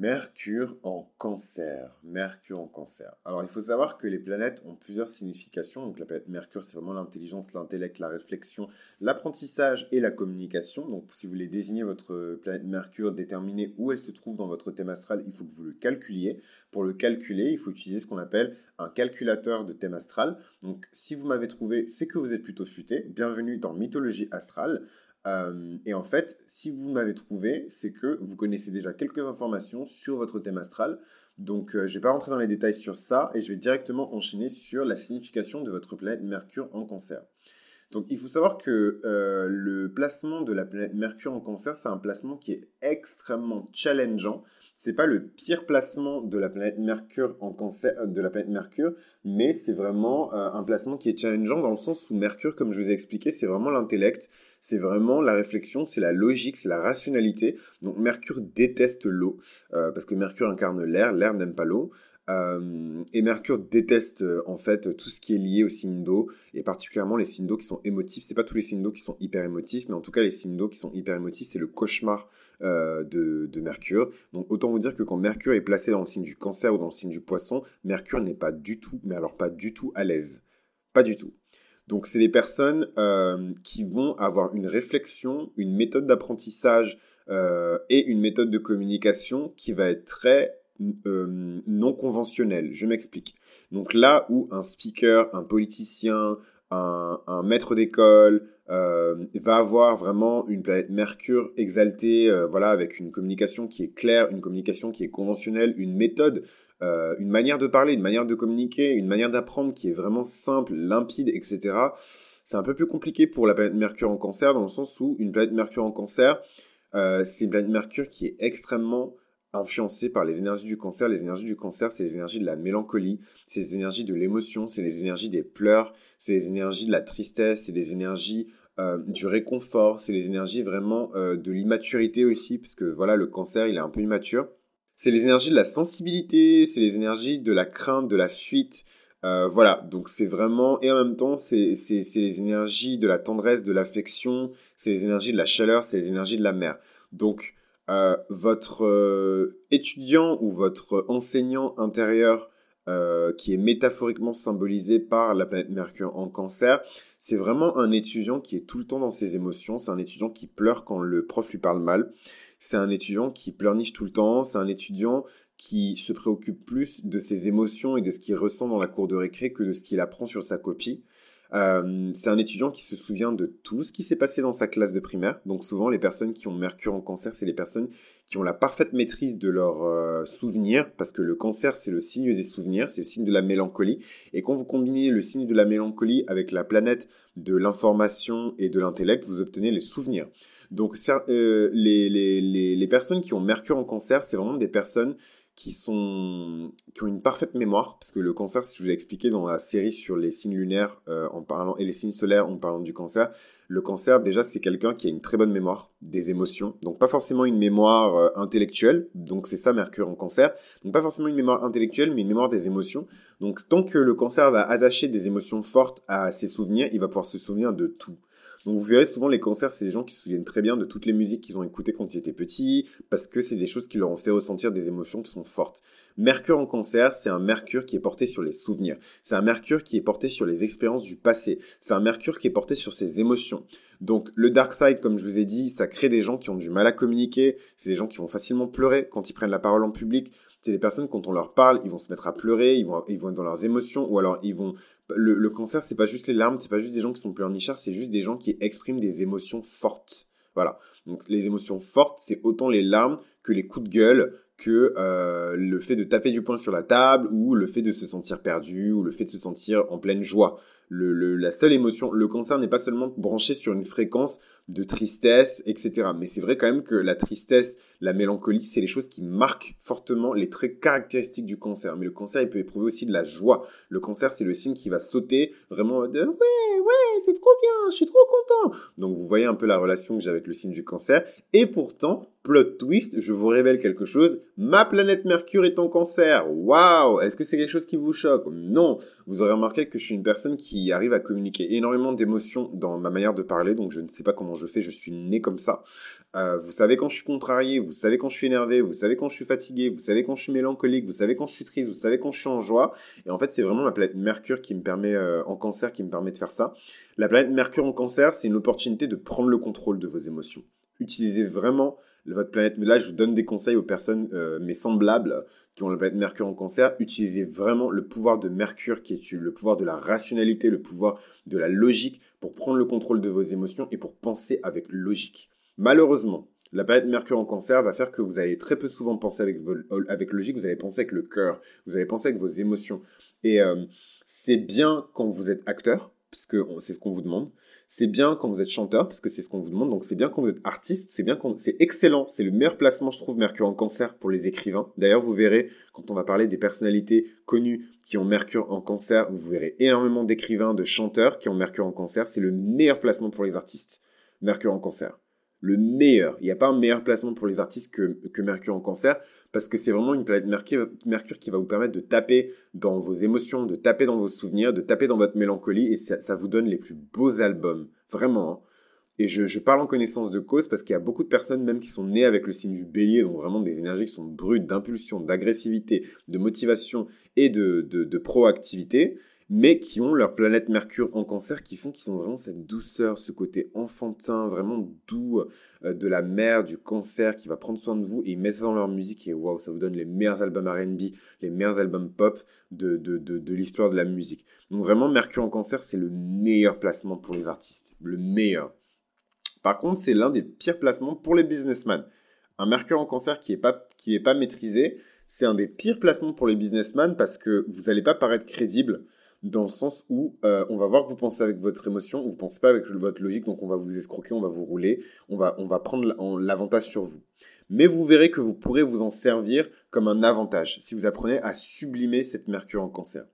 Mercure en cancer. Mercure en cancer. Alors, il faut savoir que les planètes ont plusieurs significations. Donc, la planète Mercure, c'est vraiment l'intelligence, l'intellect, la réflexion, l'apprentissage et la communication. Donc, si vous voulez désigner votre planète Mercure, déterminer où elle se trouve dans votre thème astral, il faut que vous le calculiez. Pour le calculer, il faut utiliser ce qu'on appelle un calculateur de thème astral. Donc, si vous m'avez trouvé, c'est que vous êtes plutôt futé. Bienvenue dans Mythologie astrale. Euh, et en fait, si vous m'avez trouvé, c'est que vous connaissez déjà quelques informations sur votre thème astral. Donc, euh, je ne vais pas rentrer dans les détails sur ça et je vais directement enchaîner sur la signification de votre planète Mercure en cancer. Donc, il faut savoir que euh, le placement de la planète Mercure en cancer, c'est un placement qui est extrêmement challengeant c'est pas le pire placement de la planète Mercure en cancer euh, de la planète Mercure, mais c'est vraiment euh, un placement qui est challengeant dans le sens où Mercure, comme je vous ai expliqué, c'est vraiment l'intellect, c'est vraiment la réflexion, c'est la logique, c'est la rationalité. Donc Mercure déteste l'eau euh, parce que Mercure incarne l'air, l'air n'aime pas l'eau. Euh, et Mercure déteste euh, en fait tout ce qui est lié aux signes d'eau, et particulièrement les signes d'eau qui sont émotifs. C'est pas tous les signes d'eau qui sont hyper émotifs, mais en tout cas les signes d'eau qui sont hyper émotifs, c'est le cauchemar euh, de, de, Mercure. Donc autant vous dire que quand Mercure est placé dans le signe du cancer ou dans le signe du poisson, Mercure n'est pas du tout, mais alors pas du tout à l'aise. Pas du tout. Donc c'est des personnes qui vont avoir une réflexion, une méthode d'apprentissage et une méthode de communication qui va être très euh, non conventionnel. Je m'explique. Donc là où un speaker, un politicien, un, maître d'école euh, va avoir vraiment une planète Mercure exaltée, euh, voilà, avec une communication qui est claire, une communication qui est conventionnelle, une méthode, une manière de parler, une manière de communiquer, une manière d'apprendre qui est vraiment simple, limpide, etc. C'est un peu plus compliqué pour la planète Mercure en cancer, dans le sens où une planète Mercure en cancer, c'est une planète Mercure qui est extrêmement influencé par les énergies du cancer. Les énergies du cancer, c'est les énergies de la mélancolie, c'est les énergies de l'émotion, c'est les énergies des pleurs, c'est les énergies de la tristesse, c'est les énergies euh, du réconfort, c'est les énergies vraiment euh, de l'immaturité aussi, parce que voilà, le cancer, il est un peu immature. C'est les énergies de la sensibilité, c'est les énergies de la crainte, de la fuite. Euh, voilà, donc c'est vraiment, et en même temps, c'est les énergies de la tendresse, de l'affection, c'est les énergies de la chaleur, c'est les énergies de la mer. Donc, euh, votre euh, étudiant ou votre enseignant intérieur euh, qui est métaphoriquement symbolisé par la planète Mercure en cancer, c'est vraiment un étudiant qui est tout le temps dans ses émotions, c'est un étudiant qui pleure quand le prof lui parle mal, c'est un étudiant qui pleurniche tout le temps, c'est un étudiant qui se préoccupe plus de ses émotions et de ce qu'il ressent dans la cour de récré que de ce qu'il apprend sur sa copie. Euh, c'est un étudiant qui se souvient de tout ce qui s'est passé dans sa classe de primaire. Donc souvent, les personnes qui ont Mercure en cancer, c'est les personnes qui ont la parfaite maîtrise de leurs euh, souvenirs, parce que le cancer, c'est le signe des souvenirs, c'est le signe de la mélancolie. Et quand vous combinez le signe de la mélancolie avec la planète de l'information et de l'intellect, vous obtenez les souvenirs. Donc euh, les, les, les, les personnes qui ont Mercure en cancer, c'est vraiment des personnes qui, sont, qui ont une parfaite mémoire, parce que le cancer, si je vous l'ai expliqué dans la série sur les signes lunaires euh, en parlant, et les signes solaires en parlant du cancer, le cancer, déjà, c'est quelqu'un qui a une très bonne mémoire des émotions, donc pas forcément une mémoire euh, intellectuelle, donc c'est ça Mercure en cancer, donc pas forcément une mémoire intellectuelle, mais une mémoire des émotions. Donc tant que le cancer va attacher des émotions fortes à ses souvenirs, il va pouvoir se souvenir de tout. Donc vous verrez souvent les concerts, c'est des gens qui se souviennent très bien de toutes les musiques qu'ils ont écoutées quand ils étaient petits, parce que c'est des choses qui leur ont fait ressentir des émotions qui sont fortes. Mercure en concert, c'est un Mercure qui est porté sur les souvenirs. C'est un Mercure qui est porté sur les expériences du passé. C'est un Mercure qui est porté sur ses émotions. Donc le dark side, comme je vous ai dit, ça crée des gens qui ont du mal à communiquer. C'est des gens qui vont facilement pleurer quand ils prennent la parole en public. C'est des personnes, quand on leur parle, ils vont se mettre à pleurer, ils vont, ils vont être dans leurs émotions, ou alors ils vont le, le cancer, c'est pas juste les larmes, c'est pas juste des gens qui sont pleurnichards, c'est juste des gens qui expriment des émotions fortes. Voilà. Donc les émotions fortes, c'est autant les larmes que les coups de gueule, que euh, le fait de taper du poing sur la table ou le fait de se sentir perdu ou le fait de se sentir en pleine joie. Le, la seule émotion, le cancer n'est pas seulement branché sur une fréquence de tristesse, etc. Mais c'est vrai quand même que la tristesse, la mélancolie, c'est les choses qui marquent fortement les traits caractéristiques du cancer. Mais le cancer, il peut éprouver aussi de la joie. Le cancer, c'est le signe qui va sauter vraiment de ouais, ouais, c'est trop bien, je suis trop content. Donc vous voyez un peu la relation que j'ai avec le signe du cancer. Et pourtant, plot twist, je vous révèle quelque chose. Ma planète Mercure est en cancer. Waouh Est-ce que c'est quelque chose qui vous choque? Non. Vous aurez remarqué que je suis une personne qui arrive à communiquer énormément d'émotions dans ma manière de parler, donc je ne sais pas comment je fais, je suis né comme ça. Euh, vous savez quand je suis contrarié, vous savez quand je suis énervé, vous savez quand je suis fatigué, vous savez quand je suis mélancolique, vous savez quand je suis triste, vous savez quand je suis en joie. Et en fait, c'est vraiment ma planète Mercure qui me permet, euh, en cancer, qui me permet de faire ça. La planète Mercure en cancer, c'est une opportunité de prendre le contrôle de vos émotions. Utilisez vraiment votre planète. Là, je vous donne des conseils aux personnes, euh, mes semblables, qui ont la planète Mercure en cancer. Utilisez vraiment le pouvoir de Mercure, qui est le pouvoir de la rationalité, le pouvoir de la logique, pour prendre le contrôle de vos émotions et pour penser avec logique. Malheureusement, la planète Mercure en cancer va faire que vous allez très peu souvent penser avec, avec logique, vous allez penser avec le cœur, vous allez penser avec vos émotions. Et euh, c'est bien quand vous êtes acteur, parce que c'est ce qu'on vous demande. C'est bien quand vous êtes chanteur, parce que c'est ce qu'on vous demande. Donc c'est bien quand vous êtes artiste, c'est bien quand c'est excellent. C'est le meilleur placement, je trouve, Mercure en cancer pour les écrivains. D'ailleurs, vous verrez, quand on va parler des personnalités connues qui ont Mercure en cancer, vous verrez énormément d'écrivains, de chanteurs qui ont Mercure en cancer. C'est le meilleur placement pour les artistes. Mercure en cancer le meilleur. Il n'y a pas un meilleur placement pour les artistes que, que Mercure en cancer, parce que c'est vraiment une planète Mercure, Mercure, qui va vous permettre de taper dans vos émotions, de taper dans vos souvenirs, de taper dans votre mélancolie, et ça, vous donne les plus beaux albums. Vraiment. Hein. Et je, parle en connaissance de cause parce qu'il y a beaucoup de personnes même qui sont nées avec le signe du bélier, donc vraiment des énergies qui sont brutes, d'impulsion, d'agressivité, de motivation et de, de, de proactivité mais qui ont leur planète Mercure en cancer, qui font qu'ils ont vraiment cette douceur, ce côté enfantin, vraiment doux euh, de la mère, du cancer, qui va prendre soin de vous, et ils mettent ça dans leur musique, et waouh, ça vous donne les meilleurs albums RB, les meilleurs albums pop de, de, de, l'histoire de la musique. Donc vraiment, Mercure en cancer, c'est le meilleur placement pour les artistes, le meilleur. Par contre, c'est l'un des pires placements pour les businessmen. Un Mercure en cancer qui n'est pas, pas maîtrisé, c'est un des pires placements pour les businessmen parce que vous n'allez pas paraître crédible dans le sens où euh, on va voir que vous pensez avec votre émotion, vous ne pensez pas avec votre logique, donc on va vous escroquer, on va vous rouler, on va, on va prendre l'avantage sur vous. Mais vous verrez que vous pourrez vous en servir comme un avantage si vous apprenez à sublimer cette mercure en cancer.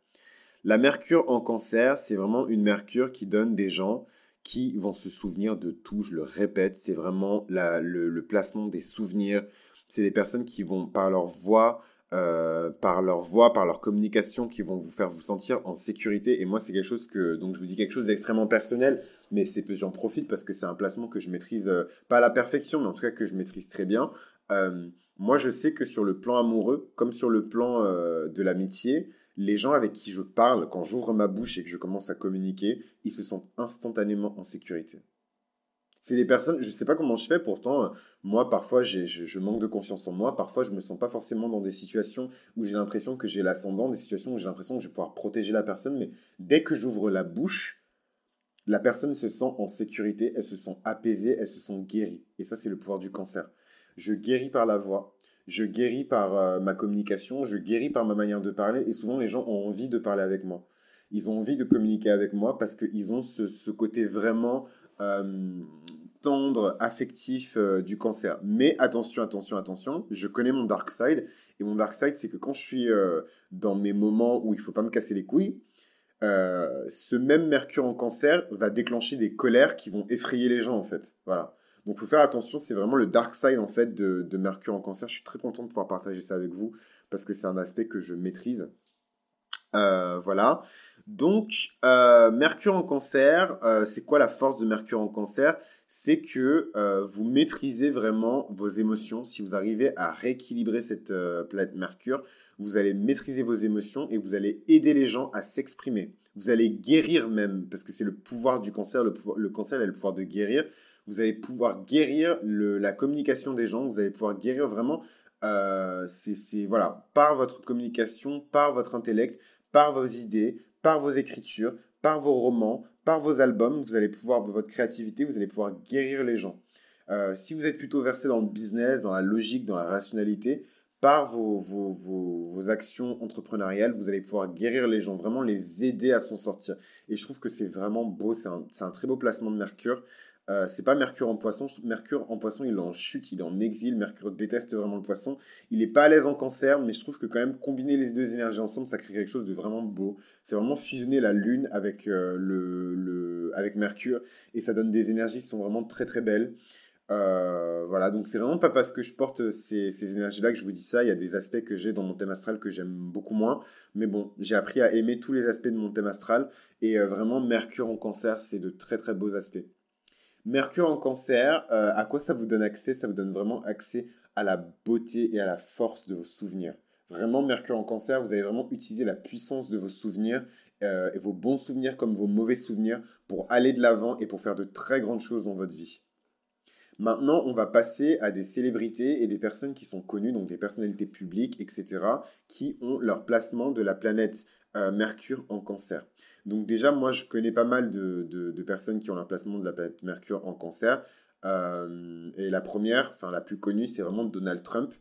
La mercure en cancer, c'est vraiment une mercure qui donne des gens qui vont se souvenir de tout, je le répète, c'est vraiment le, le placement des souvenirs, c'est des personnes qui vont par leur voix euh, par leur voix, par leur communication, qui vont vous faire vous sentir en sécurité. Et moi, c'est quelque chose que, donc je vous dis quelque chose d'extrêmement personnel, mais c'est j'en profite parce que c'est un placement que je maîtrise, euh, pas à la perfection, mais en tout cas que je maîtrise très bien. Euh, moi, je sais que sur le plan amoureux, comme sur le plan de l'amitié, les gens avec qui je parle, quand j'ouvre ma bouche et que je commence à communiquer, ils se sentent instantanément en sécurité. C'est des personnes, je ne sais pas comment je fais, pourtant, euh, moi, parfois, je, manque de confiance en moi. Parfois, je ne me sens pas forcément dans des situations où j'ai l'impression que j'ai l'ascendant, des situations où j'ai l'impression que je vais pouvoir protéger la personne. Mais dès que j'ouvre la bouche, la personne se sent en sécurité, elle se sent apaisée, elle se sent guérie. Et ça, c'est le pouvoir du cancer. Je guéris par la voix, je guéris par euh, ma communication, je guéris par ma manière de parler. Et souvent, les gens ont envie de parler avec moi. Ils ont envie de communiquer avec moi parce qu'ils ont ce, côté vraiment euh, affectif euh, du cancer. Mais attention, attention, attention, je connais mon dark side. Et mon dark side, c'est que quand je suis euh, dans mes moments où il faut pas me casser les couilles, ce même Mercure en cancer va déclencher des colères qui vont effrayer les gens, en fait. Voilà. Donc, faut faire attention, c'est vraiment le dark side, en fait, de, de, Mercure en cancer. Je suis très content de pouvoir partager ça avec vous, parce que c'est un aspect que je maîtrise. voilà. Donc, euh, Mercure en cancer, euh, c'est quoi la force de Mercure en cancer? C'est que euh, vous maîtrisez vraiment vos émotions. Si vous arrivez à rééquilibrer cette planète Mercure, vous allez maîtriser vos émotions et vous allez aider les gens à s'exprimer. Vous allez guérir même, parce que c'est le pouvoir du cancer. Le, cancer a le pouvoir de guérir. Vous allez pouvoir guérir la communication des gens. Vous allez pouvoir guérir vraiment c'est voilà, par votre communication, par votre intellect, par vos idées, par vos écritures, par vos romans, par vos albums, vous allez pouvoir, votre créativité, vous allez pouvoir guérir les gens. Euh, si vous êtes plutôt versé dans le business, dans la logique, dans la rationalité, par vos, actions entrepreneuriales, vous allez pouvoir guérir les gens, vraiment les aider à s'en sortir. Et je trouve que c'est vraiment beau, c'est un, un, très beau placement de Mercure. Euh, c'est pas Mercure en poisson. Mercure en poisson, il est en chute, il est en exil. Mercure déteste vraiment le poisson. Il est pas à l'aise en cancer, mais je trouve que quand même combiner les deux énergies ensemble, ça crée quelque chose de vraiment beau. C'est vraiment fusionner la Lune avec, euh, le, avec Mercure et ça donne des énergies qui sont vraiment très très belles. Euh, voilà, donc c'est vraiment pas parce que je porte ces, ces énergies-là que je vous dis ça. Il y a des aspects que j'ai dans mon thème astral que j'aime beaucoup moins. Mais bon, j'ai appris à aimer tous les aspects de mon thème astral. Et euh, vraiment, Mercure en cancer, c'est de très très beaux aspects. Mercure en cancer, euh, à quoi ça vous donne accès? Ça vous donne vraiment accès à la beauté et à la force de vos souvenirs. Vraiment, Mercure en cancer, vous allez vraiment utiliser la puissance de vos souvenirs et vos bons souvenirs comme vos mauvais souvenirs pour aller de l'avant et pour faire de très grandes choses dans votre vie. Maintenant, on va passer à des célébrités et des personnes qui sont connues, donc des personnalités publiques, etc., qui ont leur placement de la planète euh, Mercure en cancer. Donc déjà, moi, je connais pas mal de, personnes qui ont leur placement de la planète Mercure en cancer. Euh, et la première, enfin la plus connue, c'est vraiment Donald Trump.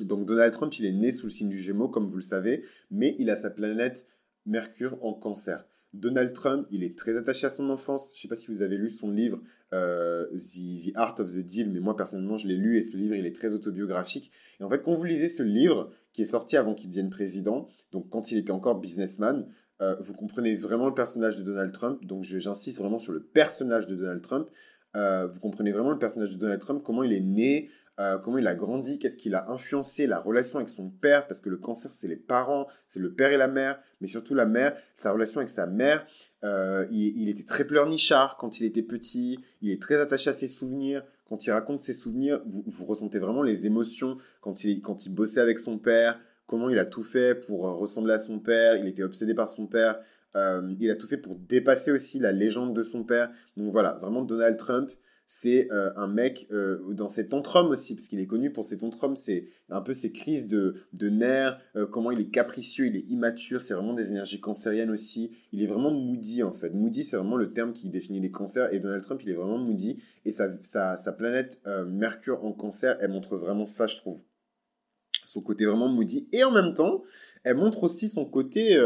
Donc Donald Trump, il est né sous le signe du Gémeaux, comme vous le savez, mais il a sa planète Mercure en cancer. Donald Trump, il est très attaché à son enfance. Je ne sais pas si vous avez lu son livre euh, the, Art of the Deal, mais moi personnellement je l'ai lu et ce livre il est très autobiographique. Et en fait, quand vous lisez ce livre qui est sorti avant qu'il devienne président, donc quand il était encore businessman, euh, vous comprenez vraiment le personnage de Donald Trump. Donc j'insiste vraiment sur le personnage de Donald Trump. Euh, vous comprenez vraiment le personnage de Donald Trump, comment il est né, euh, comment il a grandi, qu'est-ce qu'il a influencé la relation avec son père, parce que le cancer, c'est les parents, c'est le père et la mère, mais surtout la mère, sa relation avec sa mère. Euh, il, était très pleurnichard quand il était petit, il est très attaché à ses souvenirs. Quand il raconte ses souvenirs, vous, ressentez vraiment les émotions quand il, quand il bossait avec son père, comment il a tout fait pour ressembler à son père, il était obsédé par son père. Euh, il a tout fait pour dépasser aussi la légende de son père. Donc voilà, vraiment Donald Trump, c'est euh, un mec euh, dans ses tantrums aussi, parce qu'il est connu pour ses tantrums, c'est un peu ses crises de, de nerfs, euh, comment il est capricieux, il est immature, c'est vraiment des énergies cancériennes aussi. Il est vraiment moody en fait. Moody, c'est vraiment le terme qui définit les cancers, et Donald Trump, il est vraiment moody, et sa, sa, planète Mercure en cancer, elle montre vraiment ça, je trouve. Son côté vraiment moody, et en même temps, elle montre aussi son côté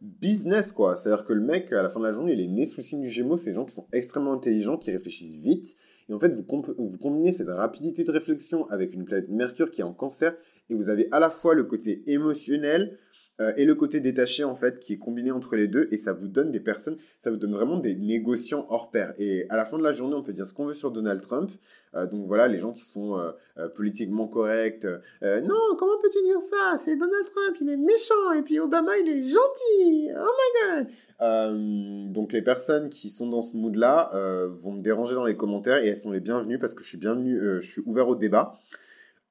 business, quoi. C'est-à-dire que le mec, à la fin de la journée, il est né sous le signe du Gémeaux. C'est des gens qui sont extrêmement intelligents, qui réfléchissent vite, et en fait, vous, combinez cette rapidité de réflexion avec une planète Mercure qui est en cancer, et vous avez à la fois le côté émotionnel, euh, et le côté détaché en fait qui est combiné entre les deux et ça vous donne des personnes, ça vous donne vraiment des négociants hors pair. Et à la fin de la journée, on peut dire ce qu'on veut sur Donald Trump. Euh, donc voilà, les gens qui sont euh, politiquement corrects. non, comment peux-tu dire ça? C'est Donald Trump, il est méchant et puis Obama, il est gentil. Oh my god. donc les personnes qui sont dans ce mood-là vont me déranger dans les commentaires et elles sont les bienvenues parce que je suis bienvenu, je suis ouvert au débat.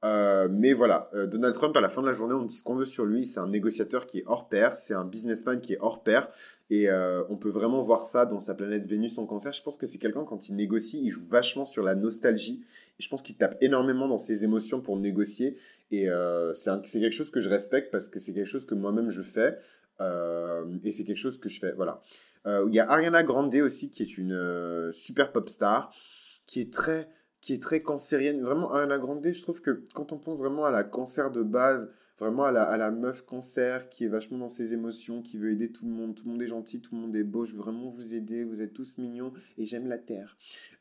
Euh, mais voilà, euh, Donald Trump, à la fin de la journée, on dit ce qu'on veut sur lui. C'est un négociateur qui est hors pair, c'est un businessman qui est hors pair. Et euh, on peut vraiment voir ça dans sa planète Vénus en cancer. Je pense que c'est quelqu'un, quand il négocie, il joue vachement sur la nostalgie. Et je pense qu'il tape énormément dans ses émotions pour négocier. Et c'est quelque chose que je respecte parce que c'est quelque chose que moi-même je fais. et c'est quelque chose que je fais. Voilà. Il y a Ariana Grande aussi, qui est une super pop star, qui est très qui est très cancérienne. Vraiment, Ariana Grande, je trouve que quand on pense vraiment à la cancer de base, vraiment à la, meuf cancer qui est vachement dans ses émotions, qui veut aider tout le monde, tout le monde est gentil, tout le monde est beau, je veux vraiment vous aider, vous êtes tous mignons et j'aime la terre.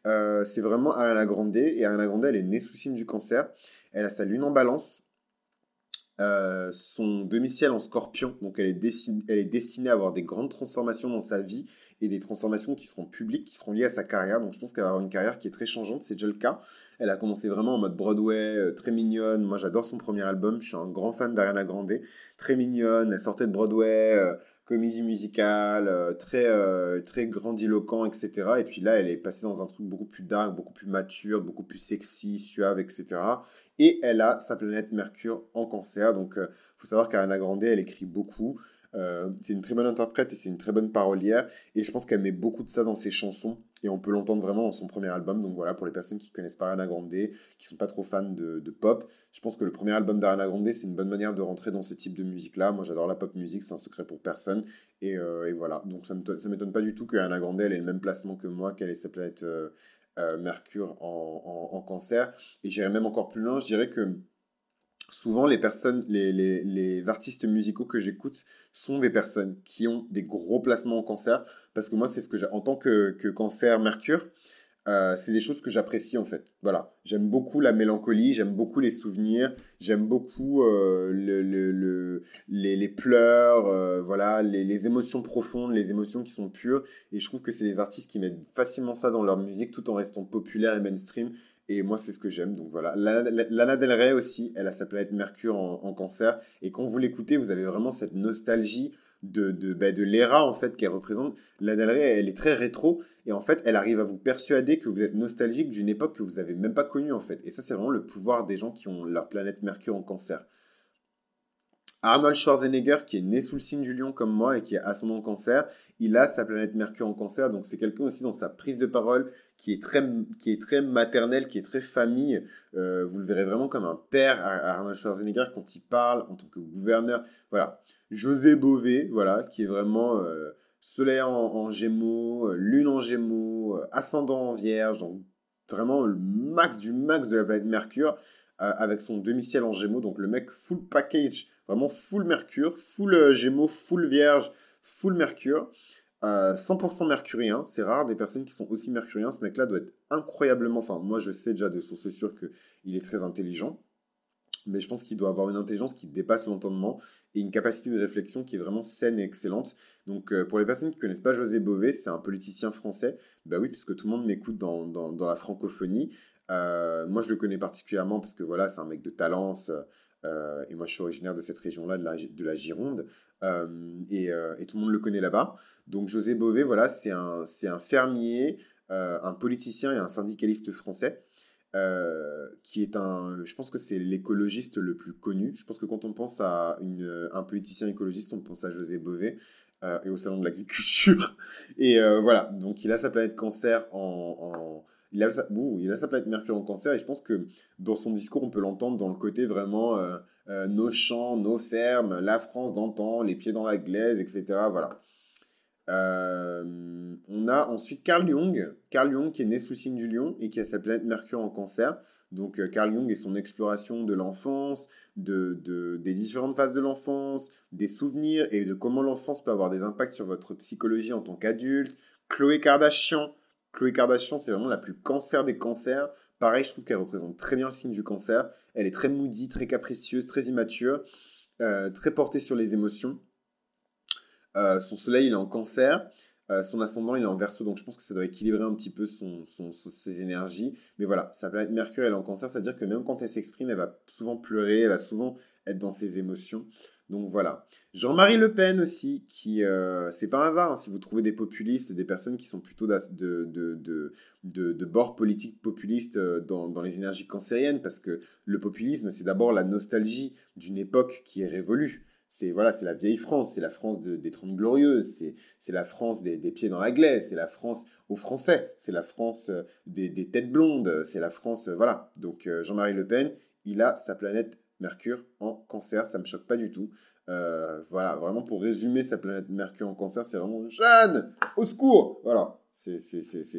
Euh, c'est vraiment Ariana Grande et Ariana Grande, elle est née sous signe du cancer. Elle a sa lune en balance. Euh, son domicile en scorpion, donc elle est, destinée à avoir des grandes transformations dans sa vie et des transformations qui seront publiques, qui seront liées à sa carrière. Donc je pense qu'elle va avoir une carrière qui est très changeante, c'est déjà le cas. Elle a commencé vraiment en mode Broadway, euh, très mignonne. Moi j'adore son premier album, je suis un grand fan d'Ariana Grande. Très mignonne, elle sortait de Broadway, euh, comédie musicale, très, très grandiloquent, etc. Et puis là elle est passée dans un truc beaucoup plus dark, beaucoup plus mature, beaucoup plus sexy, suave, etc. Et elle a sa planète Mercure en cancer. Donc il faut savoir qu'Ariana Grande, elle écrit beaucoup. Euh, c'est une très bonne interprète et c'est une très bonne parolière. Et je pense qu'elle met beaucoup de ça dans ses chansons. Et on peut l'entendre vraiment dans son premier album. Donc voilà, pour les personnes qui connaissent pas Ariana Grande, qui sont pas trop fans de, pop, je pense que le premier album d'Ariana Grande, c'est une bonne manière de rentrer dans ce type de musique-là. Moi, j'adore la pop musique, c'est un secret pour personne. Et, euh, voilà, donc ça ne m'étonne pas du tout que Ariana Grande, ait le même placement que moi, qu'elle ait sa planète euh, Mercure en, en cancer. Et j'irais même encore plus loin, je dirais que souvent les personnes, les, artistes musicaux que j'écoute sont des personnes qui ont des gros placements en cancer, parce que moi c'est ce que j'ai en tant que, cancer Mercure, euh, c'est des choses que j'apprécie en fait. Voilà, j'aime beaucoup la mélancolie, j'aime beaucoup les souvenirs, j'aime beaucoup euh, les, pleurs, euh, voilà, les, émotions profondes, les émotions qui sont pures. Et je trouve que c'est des artistes qui mettent facilement ça dans leur musique tout en restant populaire et mainstream. Et moi, c'est ce que j'aime. Donc voilà. Lana Del Rey aussi, elle a sa planète Mercure en, cancer. Et quand vous l'écoutez, vous avez vraiment cette nostalgie de, de, bah, de l'ERA en fait qu'elle représente. Lana Del Rey, elle est très rétro. Et en fait, elle arrive à vous persuader que vous êtes nostalgique d'une époque que vous n'avez même pas connue en fait. Et ça, c'est vraiment le pouvoir des gens qui ont leur planète Mercure en cancer. Arnold Schwarzenegger, qui est né sous le signe du lion comme moi et qui est ascendant cancer, il a sa planète Mercure en cancer. Donc c'est quelqu'un aussi dans sa prise de parole qui est très, qui est très maternel, qui est très famille. Euh, vous le verrez vraiment comme un père, Arnold Schwarzenegger, quand il parle en tant que gouverneur. Voilà. José Bové, voilà, qui est vraiment euh, soleil en, gémeaux, euh, lune en gémeaux, ascendant en vierge. Donc vraiment le max du max de la planète Mercure avec son demi-ciel en gémeaux. Donc le mec full package Vraiment full Mercure, full euh, Gémeaux, full Vierge, full Mercure. 100% euh, mercurien, c'est rare des personnes qui sont aussi mercuriens. Ce mec-là doit être incroyablement. Enfin, moi je sais déjà de source sûre qu'il est très intelligent, mais je pense qu'il doit avoir une intelligence qui dépasse l'entendement et une capacité de réflexion qui est vraiment saine et excellente. Donc, euh, pour les personnes qui ne connaissent pas José Bové, c'est un politicien français. Bah oui, puisque tout le monde m'écoute dans, la francophonie. moi, je le connais particulièrement parce que voilà, c'est un mec de talent. Euh, et moi, je suis originaire de cette région-là, de la, de la Gironde. Euh, euh, et, tout le monde le connaît là-bas. Donc, José Bové, voilà, c'est un, fermier, un politicien et un syndicaliste français. qui est un, je pense que c'est l'écologiste le plus connu. Je pense que quand on pense à un politicien écologiste, on pense à José Bové et au salon de l'agriculture. Et voilà, donc il a sa planète cancer en, il a, sa, il a sa planète Mercure en cancer et je pense que dans son discours, on peut l'entendre dans le côté vraiment euh, euh, nos champs, nos fermes, la France d'antan, les pieds dans la glaise, etc. Voilà. Euh, on a ensuite Carl Jung, Carl Jung qui est né sous le signe du lion et qui a sa planète Mercure en cancer. Donc Carl Jung et son exploration de l'enfance, de, des différentes phases de l'enfance, des souvenirs et de comment l'enfance peut avoir des impacts sur votre psychologie en tant qu'adulte. Chloé Kardashian, Chloé Kardashian, c'est vraiment la plus cancer des cancers. Pareil, je trouve qu'elle représente très bien le signe du cancer. Elle est très moody, très capricieuse, très immature, euh, très portée sur les émotions. Euh, son soleil, il est en cancer. Euh, son ascendant, il est en verso, donc je pense que ça doit équilibrer un petit peu ses énergies. Mais voilà, va être Mercure, elle est en cancer, c'est-à-dire que même quand elle s'exprime, elle va souvent pleurer, elle va souvent être dans ses émotions. Donc voilà. Jean-Marie Le Pen aussi, qui, euh, c'est pas un hasard, hein, si vous trouvez des populistes, des personnes qui sont plutôt de, de, de, de, bord politique populiste euh, dans, les énergies cancériennes, parce que le populisme, c'est d'abord la nostalgie d'une époque qui est révolue. C'est voilà, c'est la vieille France, c'est la France des Trente Glorieuses, c'est la France des, pieds dans la glaise, c'est la France aux Français, c'est la France euh, des, têtes blondes, c'est la France, voilà. Donc Jean-Marie Le Pen, il a sa planète Mercure en cancer, ça me choque pas du tout. Euh, voilà, vraiment pour résumer sa planète Mercure en cancer, c'est vraiment Jeanne, au secours Voilà, c'est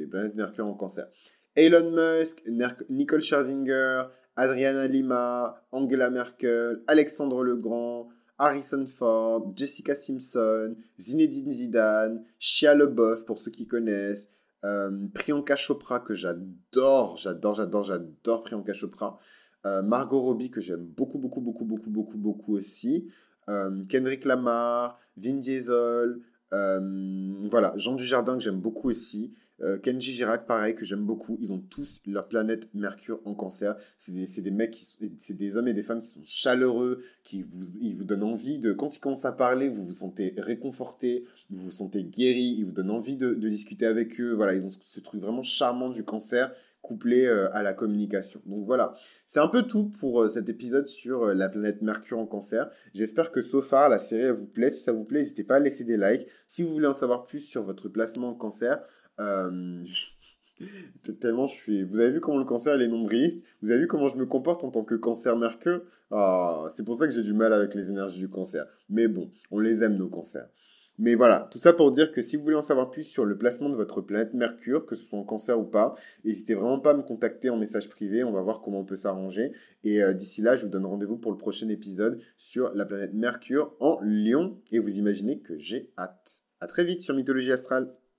planète Mercure en cancer. Elon Musk, Nicole Scherzinger, Adriana Lima, Angela Merkel, Alexandre Legrand, Harrison Ford, Jessica Simpson, Zinedine Zidane, Shia LeBeouf pour ceux qui connaissent, euh, Priyanka Chopra que j'adore, j'adore, j'adore, j'adore Priyanka Chopra. Euh, Margot Robbie, que j'aime beaucoup, beaucoup, beaucoup, beaucoup, beaucoup, beaucoup aussi. Euh, Kendrick Lamar, Vin Diesel. Euh, voilà, Jean Dujardin, que j'aime beaucoup aussi. Kenji Girac, pareil, que j'aime beaucoup. Ils ont tous leur planète Mercure en cancer. C'est des, mecs, c'est des hommes et des femmes qui sont chaleureux, qui vous, ils vous donnent envie de. Quand ils commencent à parler, vous vous sentez réconforté, vous vous sentez guéri, ils vous donnent envie de, de discuter avec eux. Voilà, ils ont ce truc vraiment charmant du cancer couplé euh, à la communication. Donc voilà, c'est un peu tout pour euh, cet épisode sur euh, la planète Mercure en cancer. J'espère que so far, la série vous plaît. Si ça vous plaît, n'hésitez pas à laisser des likes. Si vous voulez en savoir plus sur votre placement en cancer, tellement je suis... Vous avez vu comment le cancer est nombriliste? Vous avez vu comment je me comporte en tant que cancer Mercure? Ah, C'est pour ça que j'ai du mal avec les énergies du cancer. Mais bon, on les aime nos cancers. Mais voilà, tout ça pour dire que si vous voulez en savoir plus sur le placement de votre planète Mercure, que ce soit en cancer ou pas, n'hésitez vraiment pas à me contacter en message privé, on va voir comment on peut s'arranger. Et euh, d'ici là, je vous donne rendez-vous pour le prochain épisode sur la planète Mercure en Lion. Et vous imaginez que j'ai hâte. À très vite sur Mythologie Astrale.